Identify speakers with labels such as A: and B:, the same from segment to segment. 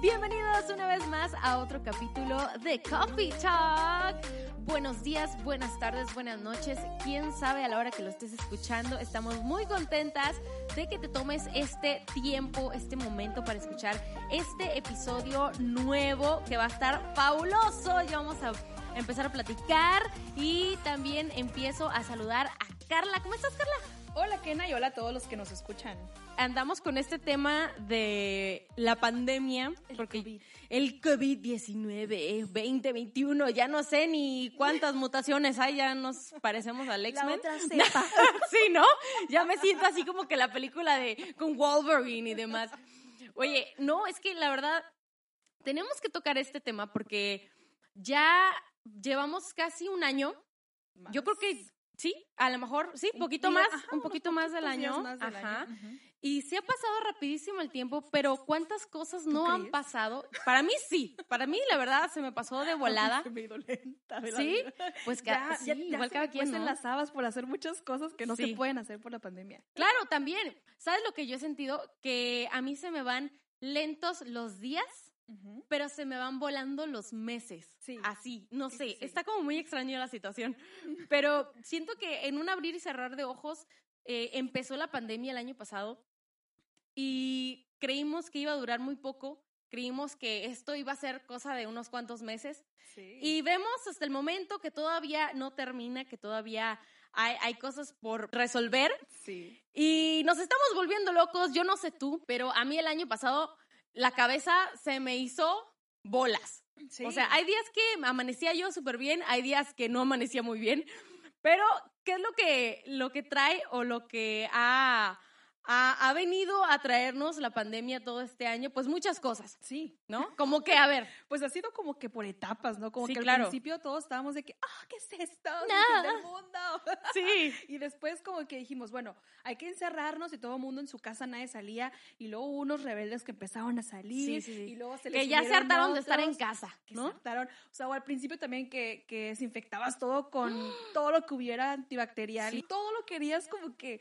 A: Bienvenidos una vez más a otro capítulo de Coffee Talk. Buenos días, buenas tardes, buenas noches. Quién sabe a la hora que lo estés escuchando. Estamos muy contentas de que te tomes este tiempo, este momento para escuchar este episodio nuevo que va a estar fabuloso. Ya vamos a empezar a platicar y también empiezo a saludar a Carla. ¿Cómo estás, Carla?
B: Hola, Kena, y hola a todos los que nos escuchan.
A: Andamos con este tema de la pandemia,
B: El
A: porque
B: COVID.
A: el COVID-19, 2021, ya no sé ni cuántas mutaciones hay, ya nos parecemos al X-Men. sí, ¿no? Ya me siento así como que la película de con Wolverine y demás. Oye, no, es que la verdad tenemos que tocar este tema porque ya llevamos casi un año. Yo creo que sí, a lo mejor sí,
B: Un
A: poquito más,
B: ajá,
A: un poquito más del año.
B: más del
A: Ajá.
B: año.
A: Y se ha pasado rapidísimo el tiempo, pero ¿cuántas cosas no han pasado? Para mí sí, para mí la verdad se me pasó de volada.
B: Se me lenta de
A: ¿Sí?
B: vida.
A: Pues que
B: Ya,
A: sí,
B: ya, ya
A: igual
B: se
A: cada quien,
B: cuestan
A: ¿no?
B: las habas por hacer muchas cosas que no
A: Sí.
B: se pueden hacer por la pandemia.
A: Claro, también. ¿Sabes lo que yo he sentido? Que a mí se me van lentos los días, pero se me van volando los meses.
B: Sí.
A: Así, no sé.
B: sí.
A: Está como muy extraña la situación. Pero siento que en un abrir y cerrar de ojos eh, empezó la pandemia el año pasado y creímos que iba a durar muy poco. Creímos que esto iba a ser cosa de unos cuantos meses.
B: Sí.
A: Y vemos hasta el momento que todavía no termina, que todavía hay, hay cosas por resolver.
B: sí.
A: Y nos estamos volviendo locos, yo no sé tú, pero a mí el año pasado la cabeza se me hizo bolas.
B: Sí.
A: O sea, hay días que amanecía yo súper bien, hay días que no amanecía muy bien, pero ¿qué es lo que, lo que trae o lo que ha, ha, ha venido a traernos la pandemia todo este año? Pues muchas cosas,
B: Sí.
A: ¿no? Como que, a ver,
B: Pues ha sido como que por etapas, ¿no? Como
A: Sí,
B: que al
A: claro.
B: principio todos estábamos de que, ah, ¿qué es esto? Es el
A: No.
B: fin del mundo.
A: sí,
B: Y después como que dijimos, bueno, hay que encerrarnos y todo el mundo en su casa, nadie salía. Y luego unos rebeldes que empezaron a salir.
A: Sí, sí, sí.
B: Y luego se les
A: que ya se hartaron de estar en
B: otros
A: casa,
B: que
A: ¿no?
B: se hartaron. O sea, o al principio también que, que desinfectabas todo con todo lo que hubiera antibacterial.
A: Sí.
B: Y todo lo querías como que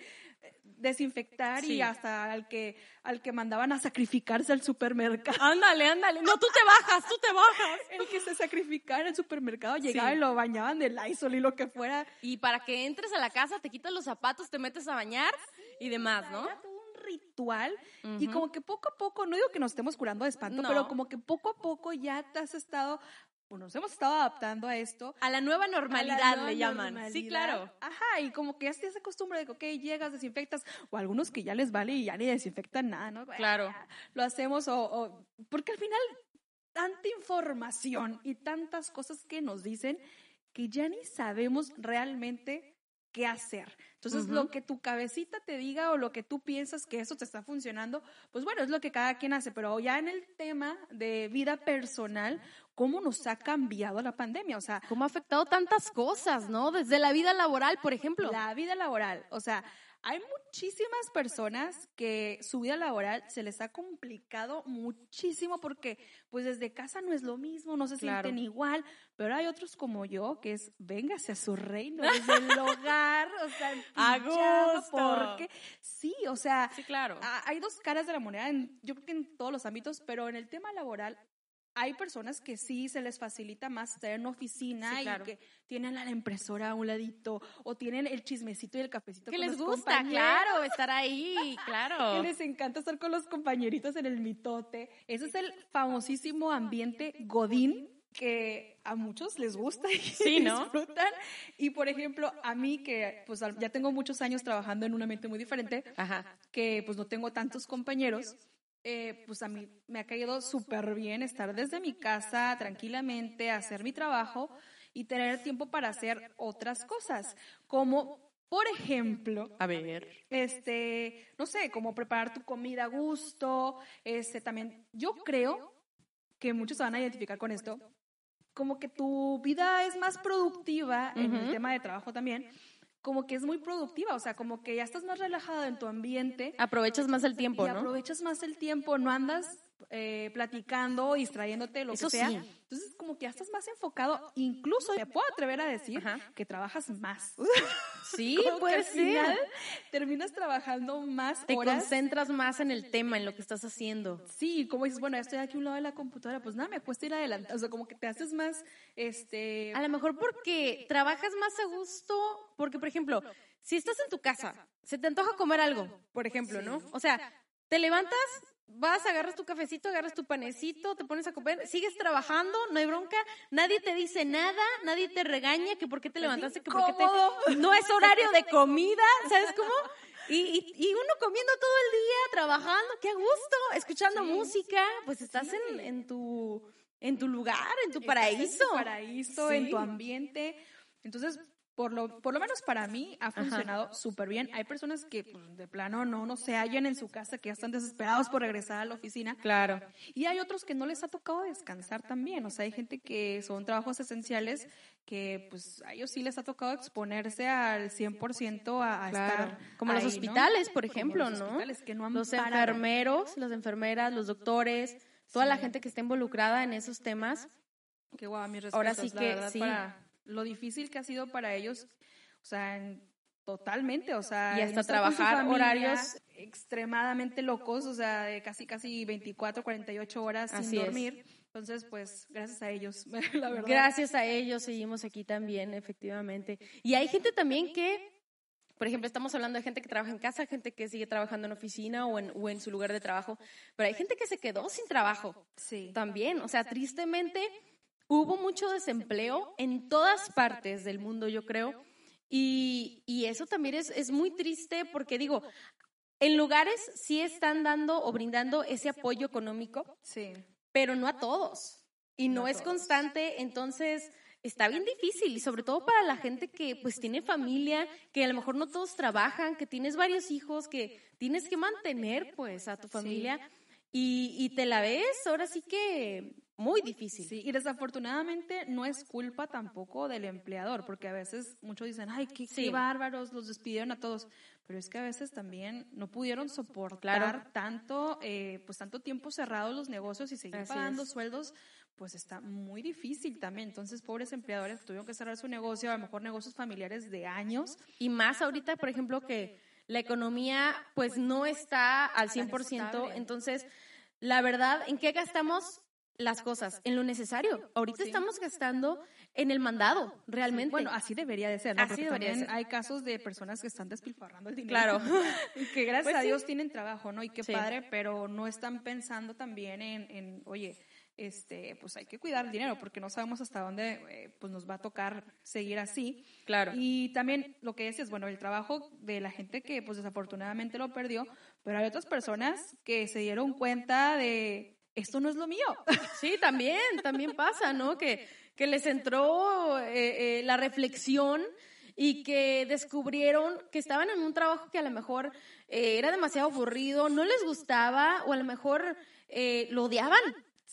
B: desinfectar
A: Sí.
B: y hasta al que, al que mandaban a sacrificarse al supermercado.
A: Ándale, ándale. No, tú te bajas, tú te bajas.
B: El que se sacrificaba en el supermercado llegaba
A: Sí.
B: y lo bañaban de Lysol y lo que fuera.
A: Y para que entres a la casa, te quitas los zapatos, te metes a bañar y demás, ¿no?
B: Era todo un ritual y como que poco a poco, no digo que nos estemos curando de espanto,
A: No.
B: pero como que poco a poco ya te has estado, bueno, nos hemos estado adaptando a esto.
A: A la nueva
B: a la
A: normalidad
B: nueva
A: le llaman. Sí,
B: normalidad.
A: claro.
B: Ajá, y como que ya te acostumbra de que, ok, llegas, desinfectas, o algunos que ya les vale y ya ni desinfectan nada, ¿no?
A: Claro.
B: Lo hacemos, o, o- porque al final, tanta información y tantas cosas que nos dicen que ya ni sabemos realmente qué hacer. Entonces,
A: Ujú.
B: lo que tu cabecita te diga o lo que tú piensas que eso te está funcionando, pues bueno, es lo que cada quien hace. Pero ya en el tema de vida personal, ¿cómo nos ha cambiado la pandemia? O sea,
A: ¿Cómo ha afectado tantas cosas, no? Desde la vida laboral, por ejemplo.
B: la vida laboral. O sea, hay muchísimas personas que su vida laboral se les ha complicado muchísimo porque pues desde casa no es lo mismo, no se
A: Claro.
B: sienten igual, pero hay otros como yo que es véngase a su reino desde el hogar, o sea,
A: A gusto.
B: porque sí, o sea,
A: Sí, claro.
B: Hay dos caras de la moneda, en- yo creo que en todos los ámbitos, pero en el tema laboral hay personas que sí se les facilita más estar en oficina
A: Sí,
B: y
A: claro.
B: que tienen a la impresora a un ladito o tienen el chismecito y el cafecito
A: Que
B: con
A: les
B: los
A: gusta, claro, estar ahí,
B: Que
A: claro.
B: les encanta estar con los compañeritos en el mitote. Ese es el famosísimo ambiente godín que a muchos les gusta y
A: Sí, ¿no?
B: disfrutan. Y por ejemplo, a mí que pues ya tengo muchos años trabajando en un ambiente muy diferente,
A: Ajá.
B: que pues no tengo tantos compañeros, eh, pues a mí me ha caído súper bien estar desde mi casa tranquilamente, hacer mi trabajo y tener tiempo para hacer otras cosas, como por ejemplo,
A: A ver.
B: este, no sé, como preparar tu comida a gusto, este, también, yo creo que muchos se van a identificar con esto, como que tu vida es más productiva en el tema de trabajo también, como que es muy productiva, o sea, como que ya estás más relajado en tu ambiente
A: Aprovechas más el tiempo,
B: y
A: ¿no?
B: aprovechas más el tiempo, no andas eh, platicando, distrayéndote, lo
A: Eso
B: que sea.
A: sí.
B: Entonces, como que ya estás más enfocado, incluso te puedo atrever a decir
A: Ajá.
B: que trabajas más.
A: Sí, puede ser.
B: final terminas trabajando más
A: Te
B: horas.
A: concentras más en el tema, en lo que estás haciendo.
B: Sí, como dices, bueno, ya estoy aquí a un lado de la computadora, pues nada, me cuesta ir adelante. O sea, como que te haces más, este...
A: A lo mejor porque trabajas más a gusto, porque por ejemplo, si estás en tu casa, se te antoja comer algo, por ejemplo, ¿no? O sea, te levantas, vas, agarras tu cafecito, agarras tu panecito, te pones a comer, sigues trabajando, no hay bronca, nadie te dice nada, nadie te regaña que por qué te levantaste, que por qué te... No es horario de comida, ¿sabes cómo? Y, y- y uno comiendo todo el día, trabajando, qué gusto, escuchando
B: Sí.
A: música, pues estás en, en tu en tu lugar, en tu paraíso.
B: En tu paraíso, en tu ambiente. Entonces, por lo, por lo menos para mí ha funcionado súper bien. Hay personas que pues, de plano no, no se hallan en su casa, que ya están desesperados por regresar a la oficina.
A: Claro.
B: Y hay otros que no les ha tocado descansar también. O sea, hay gente que son trabajos esenciales que pues a ellos sí les ha tocado exponerse al 100% a, a
A: Claro.
B: estar
A: Como los hospitales, por
B: Como
A: ejemplo,
B: los
A: ¿no?
B: hospitales que no han
A: Los
B: parado.
A: enfermeros, las enfermeras, los doctores, toda la gente que está involucrada en esos temas.
B: Qué guau, mis
A: Ahora
B: respetos,
A: sí
B: la
A: que
B: verdad,
A: sí.
B: para lo difícil que ha sido para ellos, o sea, en- totalmente, o sea,
A: Y hasta trabajar
B: familia,
A: horarios-
B: extremadamente locos, o sea, de casi casi 24, 48 horas
A: Así
B: sin
A: es.
B: dormir. Entonces, pues, gracias a ellos, la verdad.
A: Gracias a ellos seguimos aquí también, efectivamente. Y hay gente también que, por ejemplo, estamos hablando de gente que trabaja en casa, gente que sigue trabajando en oficina o en, o en su lugar de trabajo, pero hay gente que se quedó sin trabajo.
B: Sí.
A: también. O sea, tristemente hubo mucho desempleo en todas partes del mundo, yo creo. Y, y eso también es, es muy triste porque digo, en lugares sí están dando o brindando ese apoyo económico,
B: Sí.
A: pero no a todos. Y no, es
B: todos.
A: constante, entonces está bien difícil y sobre todo para la gente que pues tiene familia, que a lo mejor no todos trabajan, que tienes varios hijos, que tienes que mantener pues a tu familia y, y te la ves ahora sí que muy difícil.
B: Sí, y desafortunadamente no es culpa tampoco del empleador, porque a veces muchos dicen, ay, qué, bárbaros, los despidieron a todos, pero es que a veces también no pudieron soportar
A: Claro.
B: tanto, eh, pues tanto tiempo cerrados los negocios y seguir
A: Así
B: pagando
A: es.
B: sueldos, pues está muy difícil también. Entonces, pobres empleadores tuvieron que cerrar su negocio, a lo mejor negocios familiares de años.
A: Y más ahorita, por ejemplo, que la economía pues no está al
B: Tan
A: 100%,
B: estable.
A: entonces la verdad, ¿en qué gastamos las cosas? En lo necesario. Ahorita
B: Sí.
A: estamos gastando en el mandado, realmente.
B: Bueno, así debería de ser, ¿no?
A: Así
B: Porque
A: debería
B: también
A: ser.
B: hay casos de personas que están despilfarrando el dinero.
A: Claro.
B: Que gracias
A: Pues
B: a
A: sí.
B: Dios tienen trabajo, ¿no? Y qué
A: Sí.
B: padre, pero no están pensando también en, en, oye, este, pues hay que cuidar el dinero porque no sabemos hasta dónde eh, pues nos va a tocar seguir así.
A: Claro.
B: Y también lo que decías, bueno, el trabajo de la gente que pues desafortunadamente lo perdió, pero hay otras personas que se dieron cuenta de esto no es lo mío.
A: Sí, también, también pasa, ¿no? Que, que les entró eh, eh, la reflexión y que descubrieron que estaban en un trabajo que a lo mejor eh, era demasiado aburrido, no les gustaba o a lo mejor eh, lo odiaban.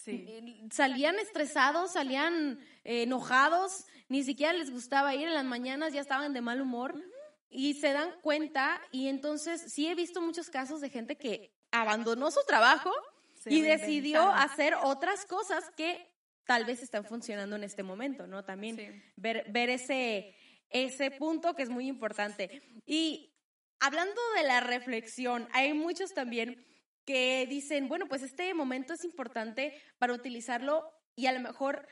A: Eh, Salían estresados, salían enojados, ni siquiera les gustaba ir en las mañanas, ya estaban de mal humor y se dan cuenta y entonces sí he visto muchos casos de gente que abandonó su trabajo
B: Se
A: y decidió hacer otras cosas que tal vez están funcionando en este momento, ¿no? También
B: Sí.
A: ver, ver ese, ese punto que es muy importante. Y hablando de la reflexión, hay muchos también que dicen, bueno, pues este momento es importante para utilizarlo y a lo mejor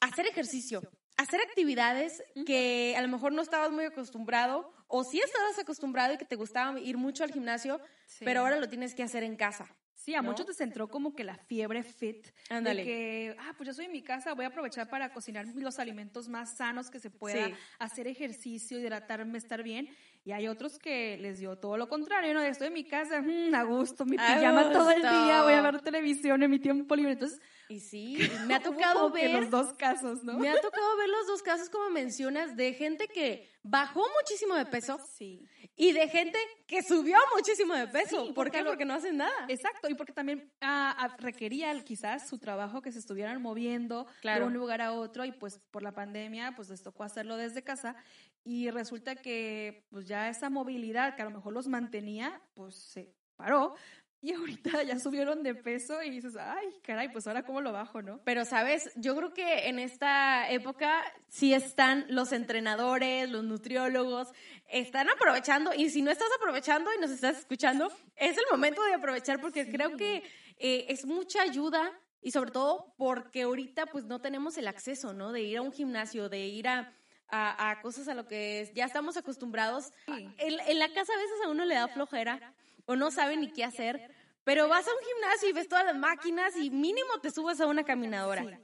A: hacer ejercicio, hacer actividades que a lo mejor no estabas muy acostumbrado o sí estabas acostumbrado y que te gustaba ir mucho al gimnasio,
B: Sí.
A: pero ahora lo tienes que hacer en casa.
B: Sí, a
A: ¿no?
B: muchos les entró como que la fiebre fit.
A: Ándale.
B: De que, ah, pues yo soy en mi casa, voy a aprovechar para cocinar los alimentos más sanos que se pueda,
A: Sí.
B: hacer ejercicio, hidratarme, estar bien. Y hay otros que les dio todo lo contrario, ¿no? Estoy en mi casa, mm, a gusto, mi
A: A
B: pijama todo el día, voy a ver televisión en mi tiempo libre. Entonces,
A: Y sí, me ha tocado ver
B: los dos casos, ¿no?
A: Me ha tocado ver los dos casos, como mencionas, de gente que bajó muchísimo de peso
B: Sí.
A: y de gente que subió muchísimo de peso.
B: Sí,
A: ¿Por
B: porque
A: qué?
B: lo-
A: Porque no hacen nada.
B: Exacto, y porque también ah, ah, requería quizás su trabajo que se estuvieran moviendo
A: Claro.
B: de un lugar a otro y pues por la pandemia pues les tocó hacerlo desde casa y resulta que pues ya esa movilidad que a lo mejor los mantenía pues se paró, y ahorita ya subieron de peso y dices, ay, caray, pues ahora cómo lo bajo, ¿no?
A: Pero, ¿sabes? Yo creo que en esta época sí están los entrenadores, los nutriólogos, están aprovechando y si no estás aprovechando y nos estás escuchando, es el momento de aprovechar porque creo que eh, es mucha ayuda y sobre todo porque ahorita pues no tenemos el acceso, ¿no? De ir a un gimnasio, de ir a, a, cosas a lo que ya estamos acostumbrados. En, en la casa a veces a uno le da flojera o no sabe ni qué hacer, pero vas a un gimnasio y ves todas las máquinas y mínimo te subes a una caminadora.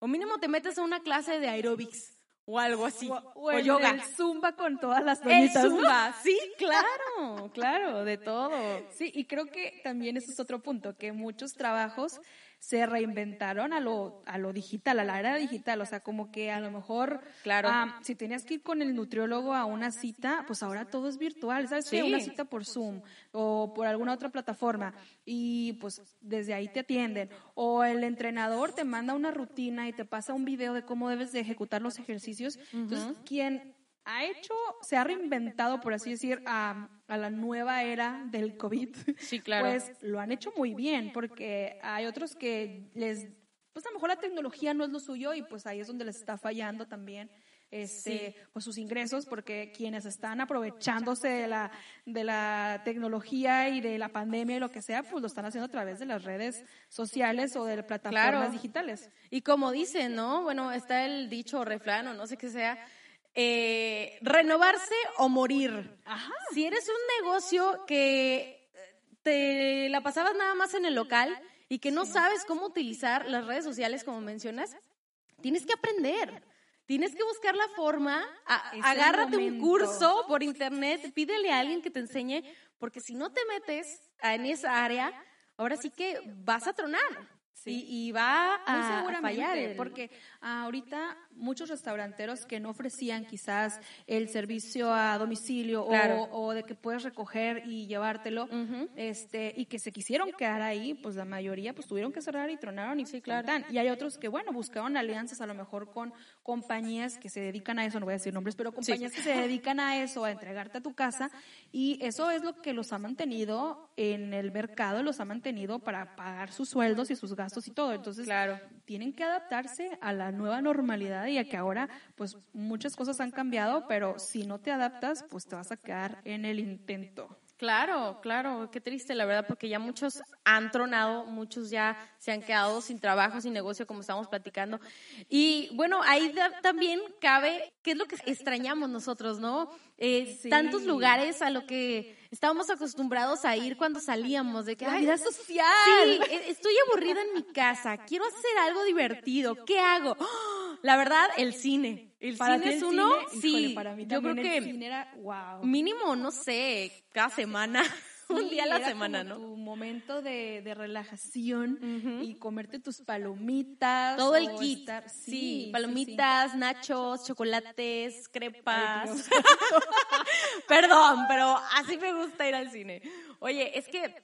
A: O mínimo te metes a una clase de aerobics o algo así.
B: O, yoga. El zumba con todas las doñitas.
A: El zumba, sí, claro, claro, de todo.
B: Sí, y creo que también ese es otro punto, que muchos trabajos se reinventaron a lo, a lo digital, a la era digital. O sea, como que a lo mejor,
A: claro.
B: si tenías que ir con el nutriólogo a una cita, pues ahora todo es virtual, ¿sabes? Sí. Una cita por Zoom o por alguna otra plataforma y pues desde ahí te atienden. O el entrenador te manda una rutina y te pasa un video de cómo debes de ejecutar los ejercicios. Entonces, quien ha hecho, se ha reinventado, por así decir, a, la nueva era del COVID.
A: Sí, claro.
B: Pues lo han hecho muy bien, porque hay otros que les, pues a lo mejor la tecnología no es lo suyo y pues ahí es donde les está fallando también. Este, pues sus ingresos, porque quienes están aprovechándose de la, de la tecnología y de la pandemia y lo que sea, pues lo están haciendo a través de las redes sociales o de plataformas digitales.
A: Y como dicen, ¿no? Bueno, está el dicho refrán o no sé qué sea, eh, renovarse o morir. Si eres un negocio que te la pasabas nada más en el local y que no sabes cómo utilizar las redes sociales como mencionas, tienes que aprender. Tienes que buscar la forma, agárrate un curso por internet, pídele a alguien que te enseñe, porque si no te metes en esa área, ahora sí que vas a tronar. Y, va a, fallar.
B: Porque ahorita muchos restauranteros que no ofrecían quizás el servicio a domicilio o, de que puedes recoger y llevártelo, este, y que se quisieron quedar ahí, pues la mayoría pues tuvieron que cerrar y tronaron y sí, claro. Y hay otros que, bueno, buscaban alianzas a lo mejor con compañías que se dedican a eso, no voy a decir nombres, pero compañías que se dedican a eso, a entregarte a tu casa, y eso es lo que los ha mantenido en el mercado, los ha mantenido para pagar sus sueldos y sus gastos y todo. Entonces,
A: claro.
B: tienen que adaptarse a la nueva normalidad y a que ahora, pues, muchas cosas han cambiado, pero si no te adaptas, pues te vas a quedar en el intento.
A: Claro, claro, qué triste la verdad, porque ya muchos han tronado, muchos ya se han quedado sin trabajo, sin negocio, como estamos platicando. Y bueno, ahí también cabe, ¿qué es lo que extrañamos nosotros, no? Eh, tantos lugares a lo que estábamos acostumbrados a ir cuando salíamos, de que,
B: la vida social.
A: Sí, e, estoy aburrida en mi casa, quiero hacer algo divertido, ¿qué hago? La verdad, el cine. El cine es uno, sí.
B: para mí yo creo que era, wow.
A: mínimo, no sé, cada semana. un día a la semana,
B: como
A: ¿no?
B: Tu momento de, de relajación y comerte tus palomitas.
A: Todo el kit. sí, palomitas, nachos, chocolates, crepas. Perdón, pero así me gusta ir al cine. Oye, es que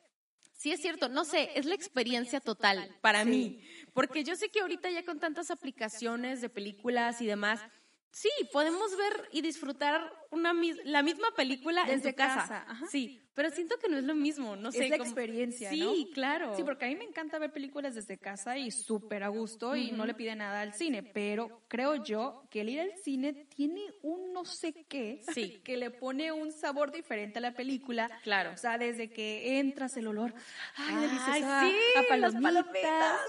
A: sí es cierto, no sé, es la experiencia total para mí. Porque yo sé que ahorita ya con tantas aplicaciones de películas y demás, sí, podemos ver y disfrutar una, la misma película
B: Desde
A: en casa. Sí, pero siento que no es lo mismo, no sé.
B: Es la experiencia,
A: Sí, claro.
B: Sí, porque a mí me encanta ver películas desde casa y súper a gusto y no le pide nada al cine, pero creo yo que el ir al cine tiene un no sé qué
A: sí.
B: que le pone un sabor diferente a la película.
A: Claro.
B: O sea, desde que entras el olor, ay,
A: ay sí,
B: a palomitas.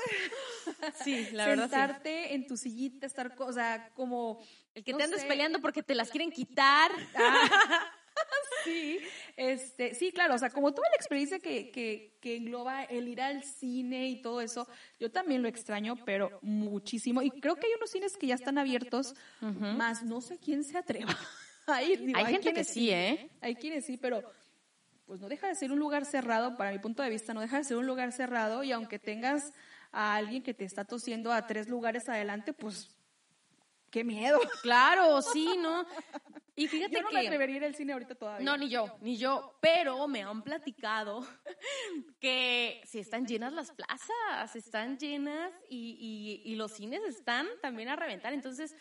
A: Sí, la verdad
B: Sentarte en tu sillita, estar, o sea, como...
A: El que te andes peleando porque te las quieren quitar. Ah.
B: sí, este, sí, claro, o sea, como toda la experiencia que, que, que, engloba el ir al cine y todo eso, yo también lo extraño, pero muchísimo. Y creo que hay unos cines que ya están abiertos, más no sé quién se atreva a ir.
A: hay, gente que sí, ¿eh?
B: Hay quienes sí, pero pues no deja de ser un lugar cerrado, para mi punto de vista, no deja de ser un lugar cerrado y aunque tengas a alguien que te está tosiendo a tres lugares adelante, pues qué miedo.
A: Claro, sí, ¿no? Y fíjate
B: yo no
A: que...
B: me atrevería a ir al cine ahorita todavía.
A: No, ni yo, ni yo. Pero me han platicado que si están llenas las plazas, están llenas y, y, y los cines están también a reventar. Entonces,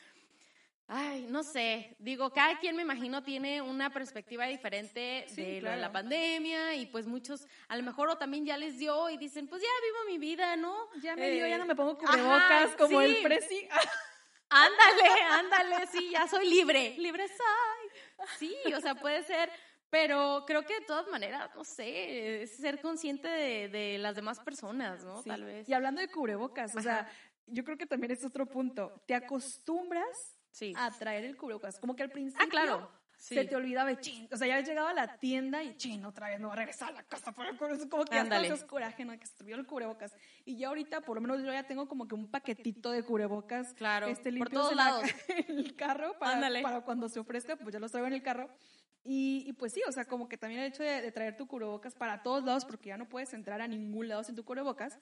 A: Ay, no sé. Digo, cada quien me imagino tiene una perspectiva diferente
B: Sí,
A: de la pandemia y pues muchos a lo mejor o también ya les dio y dicen, pues ya vivo mi vida, ¿no?
B: Ya me dio, ya
A: Eh,
B: no me pongo
A: ajá,
B: cubrebocas como el presi.
A: Ándale, ándale, sí, ya soy libre, libre soy. Sí, o sea, puede ser, pero creo que de todas maneras, no sé, es ser consciente de, de las demás personas, ¿no?
B: Sí.
A: Tal vez.
B: Y hablando de cubrebocas, o sea, yo creo que también es otro punto. Te acostumbras
A: Sí.
B: a traer el cubrebocas. Como que al principio
A: Ah, claro. Sí.
B: se te olvidaba de chin. O sea, ya llegado a la tienda y chin, otra vez me voy a regresar a la casa por el cubrebocas. Como que hasta
A: Ándale.
B: haces coraje, ¿no? Que se el cubrebocas. Y ya ahorita, por lo menos yo ya tengo como que un paquetito de cubrebocas.
A: Claro,
B: Este,
A: por todos
B: en la-
A: lados.
B: en el carro para,
A: Ándale.
B: para cuando se ofrezca, pues ya los traigo en el carro. Y, y pues sí, o sea, como que también el hecho de, de traer tu cubrebocas para todos lados, porque ya no puedes entrar a ningún lado sin tu cubrebocas,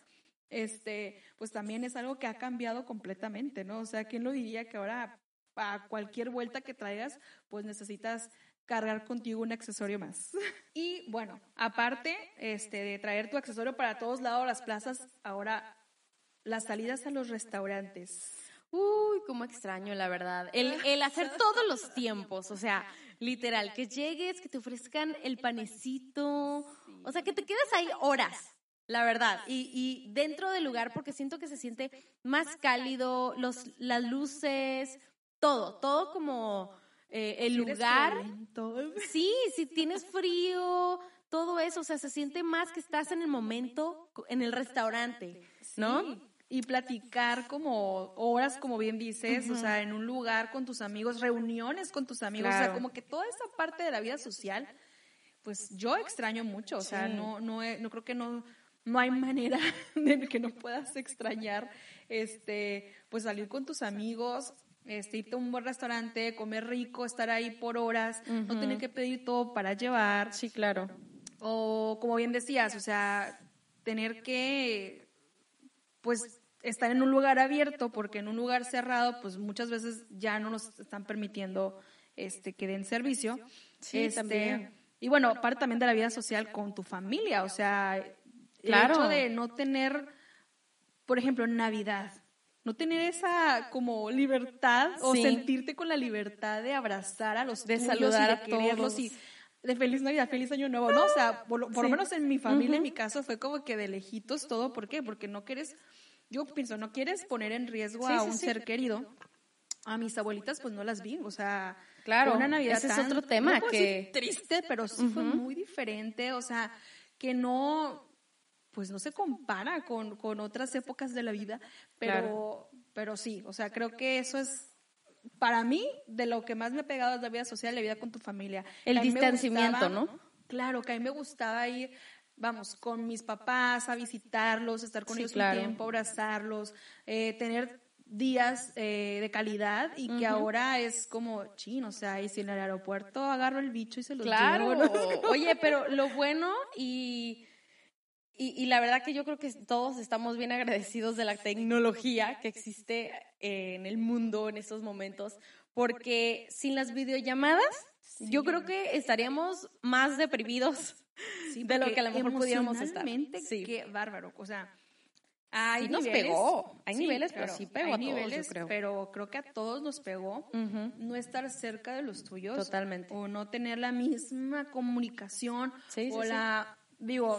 B: este, pues también es algo que ha cambiado completamente, ¿no? O sea, ¿quién lo diría que ahora a cualquier vuelta que traigas, pues necesitas cargar contigo un accesorio más? Y bueno, aparte este, de traer tu accesorio para todos lados, las plazas, ahora las salidas a los restaurantes.
A: Uy, cómo extraño, la verdad. El, el hacer todos los tiempos, o sea, literal, que llegues, que te ofrezcan el panecito, o sea, que te quedes ahí horas, la verdad. Y, y dentro del lugar, porque siento que se siente más cálido, los, las luces, todo, todo como eh, el lugar. Sí, si tienes frío, todo eso, o sea, se siente más que estás en el momento, en el restaurante, ¿no?
B: Y platicar como horas, como bien dices, o sea, en un lugar con tus amigos, reuniones con tus amigos, o sea, como que toda esa parte de la vida social, pues yo extraño mucho, o sea,
A: Sí.
B: no, no, no creo que no, no hay manera de que no puedas extrañar, este, pues salir con tus amigos, este, irte a un buen restaurante, comer rico, estar ahí por horas, no tener que pedir todo para llevar.
A: Sí, claro.
B: O como bien decías, o sea, tener que, pues, estar en un lugar abierto, porque en un lugar cerrado, pues muchas veces ya no nos están permitiendo este, que den servicio.
A: Sí,
B: Este,
A: también.
B: Y bueno, parte también de la vida social con tu familia, o sea,
A: Claro.
B: el hecho de no tener, por ejemplo, Navidad, no tener esa como libertad o sentirte con la libertad de abrazar a los
A: De
B: tuyos
A: saludar
B: y
A: a
B: de quererlos
A: todos.
B: y de feliz Navidad, feliz Año Nuevo, ¿no? O sea, por, lo-
A: Sí.
B: menos en mi familia, en mi caso, fue como que de lejitos todo. ¿Por qué? Porque no quieres, yo pienso, no quieres poner en riesgo
A: Sí,
B: a un ser querido. A mis abuelitas, pues no las vi, o sea,
A: Claro,
B: una Navidad
A: ese es
B: tan-
A: otro tema
B: no
A: que-
B: triste, pero sí fue muy diferente, o sea, que no, pues no se compara con, con otras épocas de la vida, pero,
A: Claro.
B: pero sí, o sea, creo que eso es para mí de lo que más me ha pegado es la vida social, la vida con tu familia.
A: El distanciamiento,
B: gustaba-
A: ¿no?
B: Claro, que a mí me gustaba ir, vamos, con mis papás a visitarlos, estar con
A: Sí,
B: ellos
A: claro.
B: un tiempo, abrazarlos, eh, tener días eh, de calidad y que ahora es como chin, o sea, y si en el aeropuerto agarro el bicho y se los
A: Claro.
B: llevo, ¿no?
A: Oye, pero lo bueno y, y, y la verdad que yo creo que todos estamos bien agradecidos de la tecnología que existe eh, en el mundo en estos momentos, porque sin las videollamadas, yo creo que estaríamos más deprimidos
B: Sí,
A: de lo que a lo mejor pudiéramos estar. Sí.
B: Qué bárbaro, o sea, hay
A: Sí nos pegó, hay niveles, pero sí pegó
B: hay
A: a todos, yo creo.
B: pero creo que a todos nos pegó no estar cerca de los tuyos.
A: Totalmente.
B: O no tener la misma comunicación.
A: Sí, sí,
B: o
A: sí.
B: la, digo,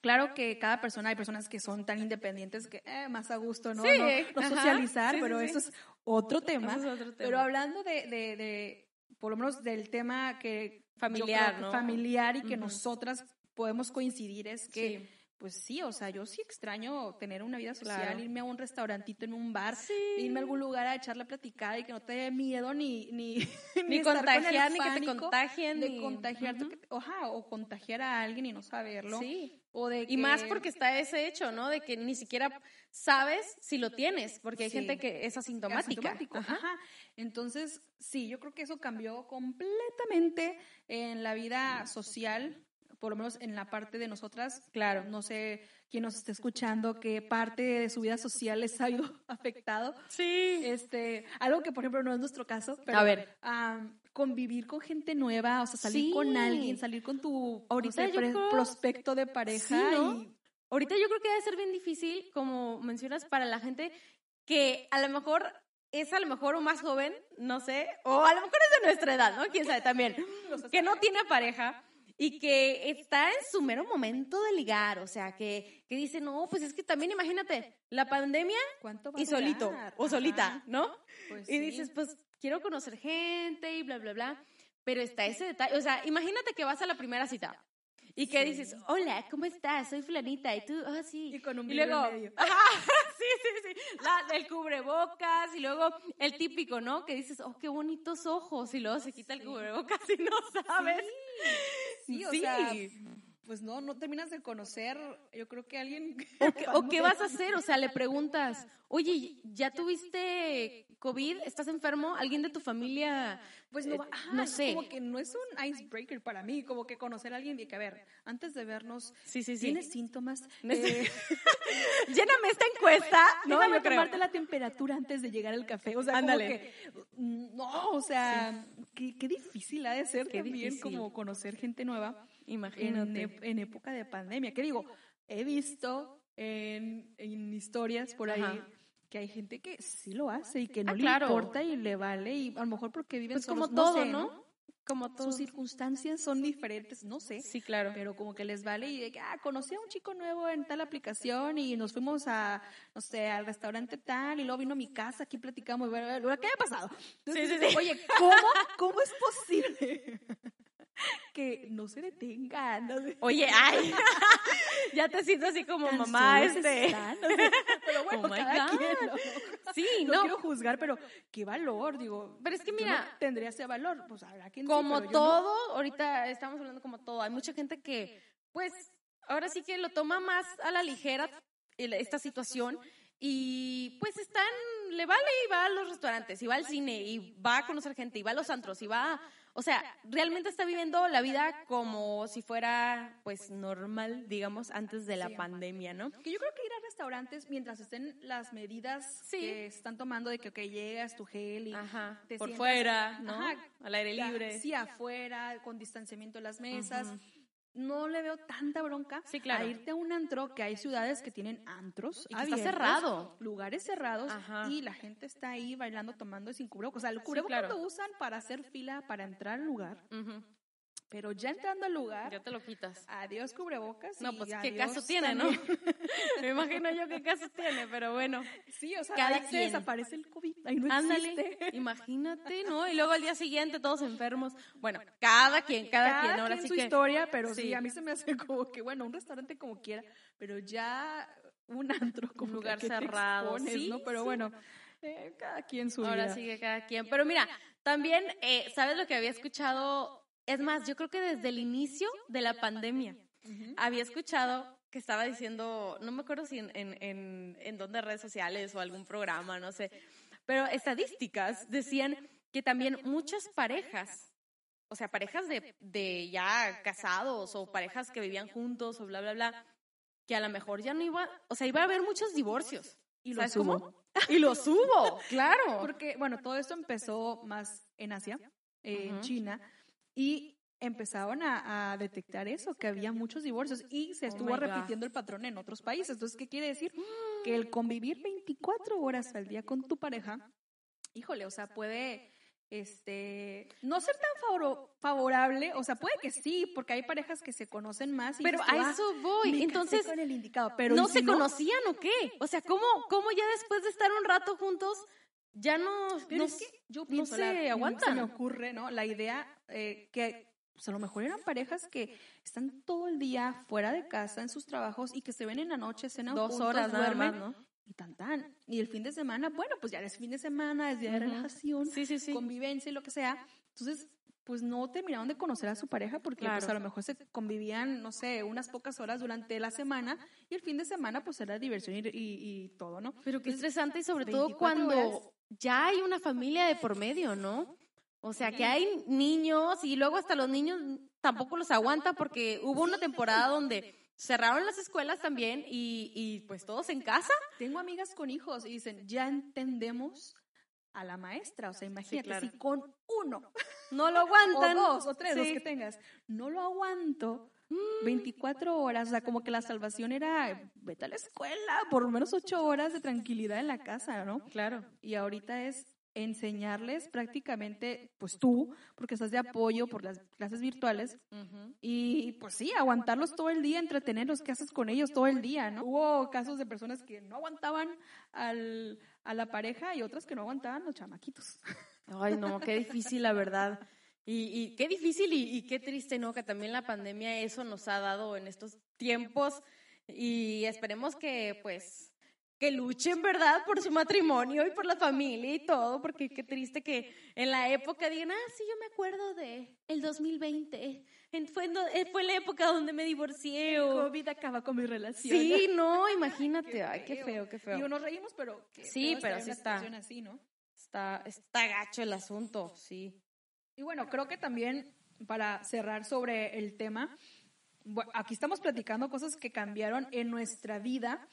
B: claro que cada persona, hay personas que son tan independientes que eh, más a gusto, ¿no?
A: Sí,
B: no, socializar,
A: sí,
B: pero
A: sí.
B: eso es otro tema.
A: Eso es otro tema.
B: Pero hablando de, de, de, por lo menos del tema que
A: Familiar,
B: creo que
A: ¿no?
B: familiar y que nosotras podemos coincidir es que pues sí, o sea, yo sí extraño tener una vida social,
A: Claro.
B: irme a un restaurantito en un bar,
A: Sí.
B: irme a algún lugar a echar la platicada y que no te dé miedo ni ni,
A: Ni
B: con el
A: contagiar, ni que te contagien,
B: de
A: ni-
B: contagiarte, que- oja, o contagiar a alguien y no saberlo.
A: Sí.
B: O de
A: Y más
B: que-
A: porque está ese hecho, ¿no? De que ni siquiera sabes si lo tienes, porque hay
B: Sí.
A: gente que es asintomática.
B: asintomático,
A: Ajá.
B: ajá. Entonces, sí, yo creo que eso cambió completamente en la vida social, por lo menos en la parte de nosotras. Claro, no sé quién nos esté escuchando, qué parte de su vida social les ha ido afectado.
A: Sí.
B: Este, algo que, por ejemplo, no es nuestro caso, pero
A: A ver.
B: Convivir con gente nueva, o sea, salir con alguien, salir con tu
A: Ahorita creo-
B: prospecto de pareja
A: Sí, ¿no?
B: y
A: Ahorita yo creo que debe ser bien difícil, como mencionas, para la gente que a lo mejor es a lo mejor un más joven, no sé, o a lo mejor es de nuestra edad, ¿no? Quién sabe también, que no tiene pareja y que está en su mero momento de ligar, o sea, que, que dice, no, pues es que también imagínate, la pandemia
B: ¿Cuánto va
A: y
B: a
A: solito o solita, ¿no?
B: Pues
A: y
B: sí.
A: dices, pues quiero conocer gente y bla, bla, bla. Pero está ese detalle, o sea, imagínate que vas a la primera cita y que
B: Sí.
A: dices, hola, ¿cómo estás? Soy fulanita y tú, ah, sí.
B: Y con un
A: Y luego,
B: en medio.
A: sí, sí, sí, la, el cubrebocas y luego el típico, ¿no? Que dices, oh, qué bonitos ojos y luego se quita el
B: Sí.
A: cubrebocas y no sabes.
B: Sí, o sea, pues no, no terminas de conocer, yo creo que alguien...
A: ¿O o qué vas a hacer? O sea, le preguntas, oye, ¿ya tuviste COVID? ¿Estás enfermo? ¿Alguien de tu familia?
B: Pues no,
A: eh,
B: va- ajá,
A: no sé.
B: Como que no es un icebreaker para mí, como que conocer a alguien y que, a ver, antes de vernos,
A: Sí, sí, sí.
B: ¿tienes síntomas? Eh,
A: Lléname esta encuesta. No, yo creo.
B: tomarte la temperatura antes de llegar al café. O sea,
A: Ándale.
B: como que, mm, no, o sea, qué, qué difícil ha de ser
A: Qué
B: también
A: difícil.
B: como conocer gente nueva en,
A: Imagínate.
B: ep- en época de pandemia. ¿Qué digo? He visto en, en historias por ahí
A: Ajá.
B: Que hay gente que sí lo hace y que no
A: Ah,
B: le
A: claro.
B: importa y le vale y a lo mejor porque viven
A: Pues como todo,
B: sé,
A: ¿no? Como todo.
B: Sus circunstancias son diferentes, no sé.
A: Sí, claro.
B: Pero como que les vale y de que, ah, conocí a un chico nuevo en tal aplicación y nos fuimos a, no sé, al restaurante tal y luego vino a mi casa, aquí platicamos, y bueno, ¿qué ha pasado? Entonces,
A: Sí, sí, sí.
B: Oye, ¿cómo, ¿cómo es posible que no se detengan? No.
A: Oye, ay. ya te siento así como mamá, este.
B: están. Pero bueno,
A: Oh
B: cada quien, ¿no?
A: Sí,
B: No,
A: no.
B: quiero juzgar, pero qué valor, digo.
A: Pero es que mira-
B: no tendría ese valor, pues habrá quien
A: como todo, ahorita estamos hablando como todo. Hay mucha gente que, pues, ahora sí que lo toma más a la ligera esta situación y pues están, le vale y va a los restaurantes, y va al cine, y va a conocer gente, y va a los antros, y va, o sea, realmente está viviendo la vida como si fuera, pues, normal, digamos, antes de la
B: Sí.
A: pandemia, ¿no?
B: Que yo creo que ir a restaurantes mientras estén las medidas
A: Sí.
B: que están tomando de que, ok, llegas tu gel y
A: Ajá,
B: te
A: por
B: sientas-
A: fuera, ¿no?
B: Ajá,
A: Al aire libre.
B: Sí, afuera, con distanciamiento en las mesas. No le veo tanta bronca
A: Sí, claro.
B: a irte a un antro, que hay ciudades que tienen antros
A: Y que está cerrado.
B: lugares cerrados
A: Ajá.
B: y la gente está ahí bailando, tomando sin cubrebocas. O sea, el
A: Sí,
B: cubrebocas
A: claro.
B: lo usan para hacer fila, para entrar al lugar, pero ya entrando al lugar,
A: Ya te lo quitas.
B: adiós cubrebocas.
A: No, pues qué caso tiene, ¿no? Me imagino yo qué caso tiene, pero bueno.
B: Sí, o sea,
A: Cada
B: se
A: quien.
B: desaparece el COVID, ahí no
A: Ándale,
B: existe.
A: imagínate, ¿no? Y luego al día siguiente todos enfermos. Bueno, cada quien, cada, quien, ahora
B: quien
A: sí
B: su
A: que.
B: historia, pero sí.
A: sí.
B: a mí se me hace como que, bueno, un restaurante como quiera, pero ya un antro como
A: lugar
B: que ¿a qué te
A: cerrado,
B: expones,
A: sí,
B: ¿no? Pero
A: sí.
B: bueno, eh, cada quien su
A: Ahora
B: vida.
A: sí que cada quien. Pero mira, también, eh, ¿sabes lo que había escuchado? Es más, yo creo que desde el inicio de la pandemia había escuchado que estaba diciendo, no me acuerdo si en, en, en, en dónde redes sociales o algún programa, no sé, pero estadísticas decían que también muchas parejas, o sea, parejas de, de ya casados o parejas que vivían juntos o bla, bla, bla, que a lo mejor ya no iba, o sea, iba a haber muchos divorcios.
B: Y
A: ¿Sabes
B: lo
A: cómo?
B: subo.
A: Y lo subo, claro.
B: Porque, bueno, todo esto empezó más en Asia, en. China, y empezaron a, a detectar eso, que había muchos divorcios y se
A: Oh
B: estuvo repitiendo el patrón en otros países. Entonces, ¿qué quiere decir? Que el convivir 24 horas al día con tu pareja, híjole, o sea, puede este no ser tan favor- favorable, o sea, puede que sí, porque hay parejas que se conocen más y
A: Pero
B: tú,
A: a
B: "Ah,
A: eso voy. Entonces,
B: con el indicado, pero
A: ¿no
B: ¿y si
A: se conocían o qué? O sea, ¿cómo, ¿cómo ya después de estar un rato juntos ya no,
B: Pero
A: no
B: es que yo
A: no se
B: la- Se
A: aguantan?
B: me ocurre, ¿no? La idea eh, que pues, a lo mejor eran parejas que están todo el día fuera de casa en sus trabajos y que se ven en la noche, cenan
A: dos
B: juntos,
A: horas nada
B: duermen
A: más, ¿no?
B: y tan tan. Y el fin de semana, bueno, pues ya es fin de semana, es día de relajación,
A: Sí, sí, sí.
B: convivencia y lo que sea. Entonces, pues no terminaron de conocer a su pareja porque pues a lo mejor se convivían, no sé, unas pocas horas durante la semana y el fin de semana pues era diversión y, y- y todo, ¿no?
A: Pero qué
B: Entonces,
A: estresante y sobre todo
B: 24
A: cuando
B: horas.
A: Ya hay una familia de por medio, ¿no? O sea, que hay niños y luego hasta los niños tampoco los aguanta porque hubo una temporada donde cerraron las escuelas también y, y pues todos en casa.
B: Tengo amigas con hijos y dicen, ya entendemos a la maestra. O sea, imagínate,
A: claro.
B: si con uno
A: No lo
B: o
A: aguantan.
B: dos o tres, los
A: Sí.
B: que tengas, no lo aguanto, 24 horas, o sea, como que la salvación era, vete a la escuela, por lo menos 8 horas de tranquilidad en la casa, ¿no?
A: Claro.
B: Y ahorita es enseñarles prácticamente, pues tú, porque estás de apoyo por las clases virtuales, y pues sí, aguantarlos todo el día, entretenerlos, ¿qué haces con ellos todo el día, no? Hubo casos de personas que no aguantaban al, a la pareja y otras que no aguantaban los chamaquitos.
A: Ay, no, qué difícil, la verdad. Y, qué difícil y, y, qué triste, ¿no? Que también la pandemia eso nos ha dado en estos tiempos y esperemos que, pues, que luchen, ¿verdad? Por su matrimonio y por la familia y todo, porque qué triste que en la época digan, ah, sí, yo me acuerdo de el 2020. Fue, eh, fue la época donde me divorcié o...
B: COVID acaba con mi relación.
A: Sí, no, imagínate, ay, qué feo, qué feo.
B: Y nos reímos, pero...
A: sí, pero sí está... Así, ¿no? Está, está gacho el asunto, sí.
B: Y bueno, creo que también para cerrar sobre el tema, aquí estamos platicando cosas que cambiaron en nuestra vida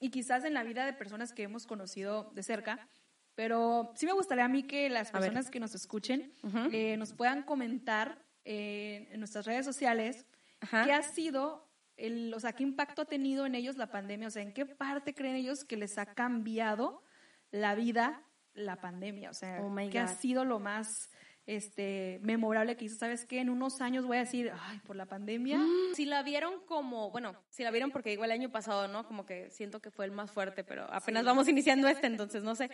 B: y quizás en la vida de personas que hemos conocido de cerca. Pero sí me gustaría a mí que las personas que nos escuchen eh, nos puedan comentar eh, en nuestras redes sociales qué ha sido, el, o sea, qué impacto ha tenido en ellos la pandemia, o sea, en qué parte creen ellos que les ha cambiado la vida la pandemia, o sea, oh qué ha sido lo más este, memorable que hizo, ¿sabes qué? En unos años voy a decir, ay, por la pandemia.
A: Si la vieron como, bueno, si la vieron porque igual el año pasado, ¿no? Como que siento que fue el más fuerte, pero apenas vamos iniciando este, entonces no sé.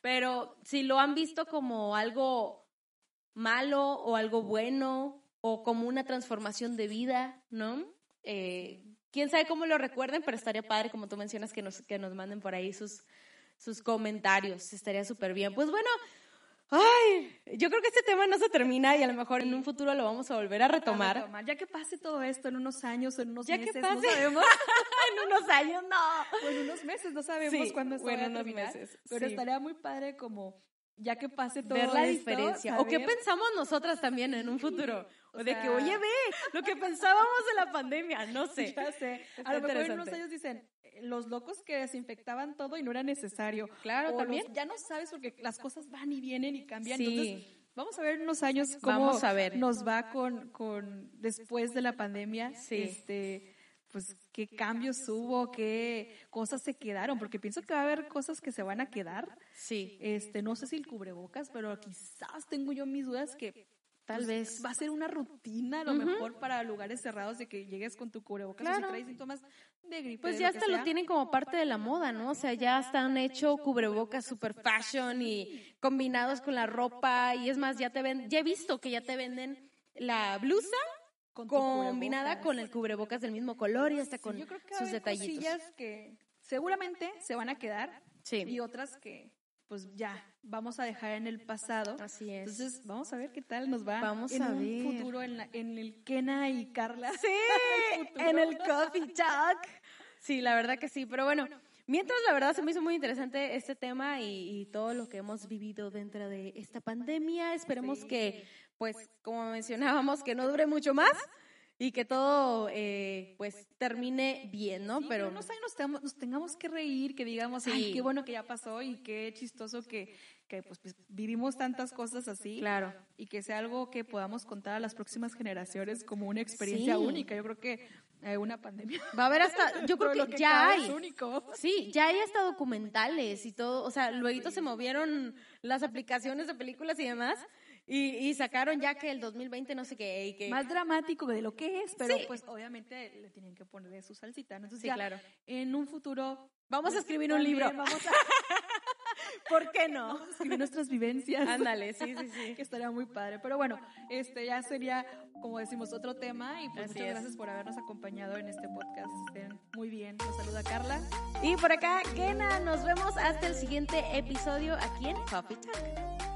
A: Pero si lo han visto como algo malo o algo bueno o como una transformación de vida, ¿no? Eh, quién sabe cómo lo recuerden, pero estaría padre, como tú mencionas, que nos, que nos manden por ahí sus, sus comentarios. Estaría súper bien. Pues bueno, Ay, yo creo que este tema no se termina y a lo mejor en un futuro lo vamos a volver a retomar.
B: Ya que pase todo esto en unos años, en unos meses, no sabemos.
A: en unos años, no.
B: O en unos meses, no sabemos cuándo esto bueno, va a Meses, Pero estaría muy padre como ya que pase todo
A: Ver la diferencia. O qué pensamos nosotras también en un futuro. O, de que, oye, ve, lo que pensábamos de la pandemia, no sé.
B: Ya sé. a lo mejor en unos años dicen, los locos que desinfectaban todo y no era necesario.
A: Claro, también.
B: ya no sabes porque las cosas van y vienen y cambian. Entonces, vamos a ver en unos años cómo a ver. nos va con, con después de la pandemia. Sí. Este, pues qué cambios hubo, qué cosas se quedaron, porque pienso que va a haber cosas que se van a quedar.
A: Sí.
B: Este, no sé si el cubrebocas, pero quizás tengo yo mis dudas que
A: Tal pues, vez.
B: Va a ser una rutina, a lo mejor, para lugares cerrados de que llegues con tu cubrebocas claro. o si traes síntomas de gripe.
A: Pues ya hasta lo tienen como parte de la moda, ¿no? O sea, ya están hecho cubrebocas super fashion y combinados con la ropa. Y es más, ya te ven, ya he visto que ya te venden la blusa combinada con el cubrebocas del mismo color y hasta con yo creo que sus detallitos.
B: que seguramente se van a quedar
A: sí.
B: y otras que pues ya vamos a dejar en el pasado.
A: Así es.
B: Entonces, vamos a ver qué tal nos va
A: vamos
B: en
A: a
B: un futuro en, en, el Kena y Carla.
A: Sí, en el Coffee Talk. Sí, la verdad que sí, pero bueno, mientras la verdad se me hizo muy interesante este tema y, todo lo que hemos vivido dentro de esta pandemia, esperemos que, pues, como mencionábamos, que no dure mucho más y que todo eh, pues termine bien, ¿no?
B: pero no sé, nos, tengamos, que reír, que digamos, ay, qué bueno que ya pasó y qué chistoso que, que pues, pues, vivimos tantas cosas así.
A: Claro.
B: Y que sea algo que podamos contar a las próximas generaciones como una experiencia única. Yo creo que eh, una pandemia.
A: Va a haber hasta, yo creo que, ya hay. Sí, ya hay hasta documentales y todo, o sea, luego se movieron las aplicaciones de películas y demás y, sacaron ya que el 2020 no sé qué. Y que...
B: Más dramático de lo que es, pero pues obviamente le tienen que poner de su salsita. Entonces, sí, claro. En un futuro.
A: Vamos a escribir un libro. Vamos a... ¿Por qué no?
B: Vamos a escribir nuestras vivencias.
A: Ándale, sí, sí, sí.
B: que estaría muy padre. Pero bueno, este ya sería, como decimos, otro tema. Y pues muchas gracias por habernos acompañado en este podcast. Estén muy bien. Los saluda Carla.
A: Y por acá, Kena. Nos vemos hasta el siguiente episodio aquí en Coffee Talk.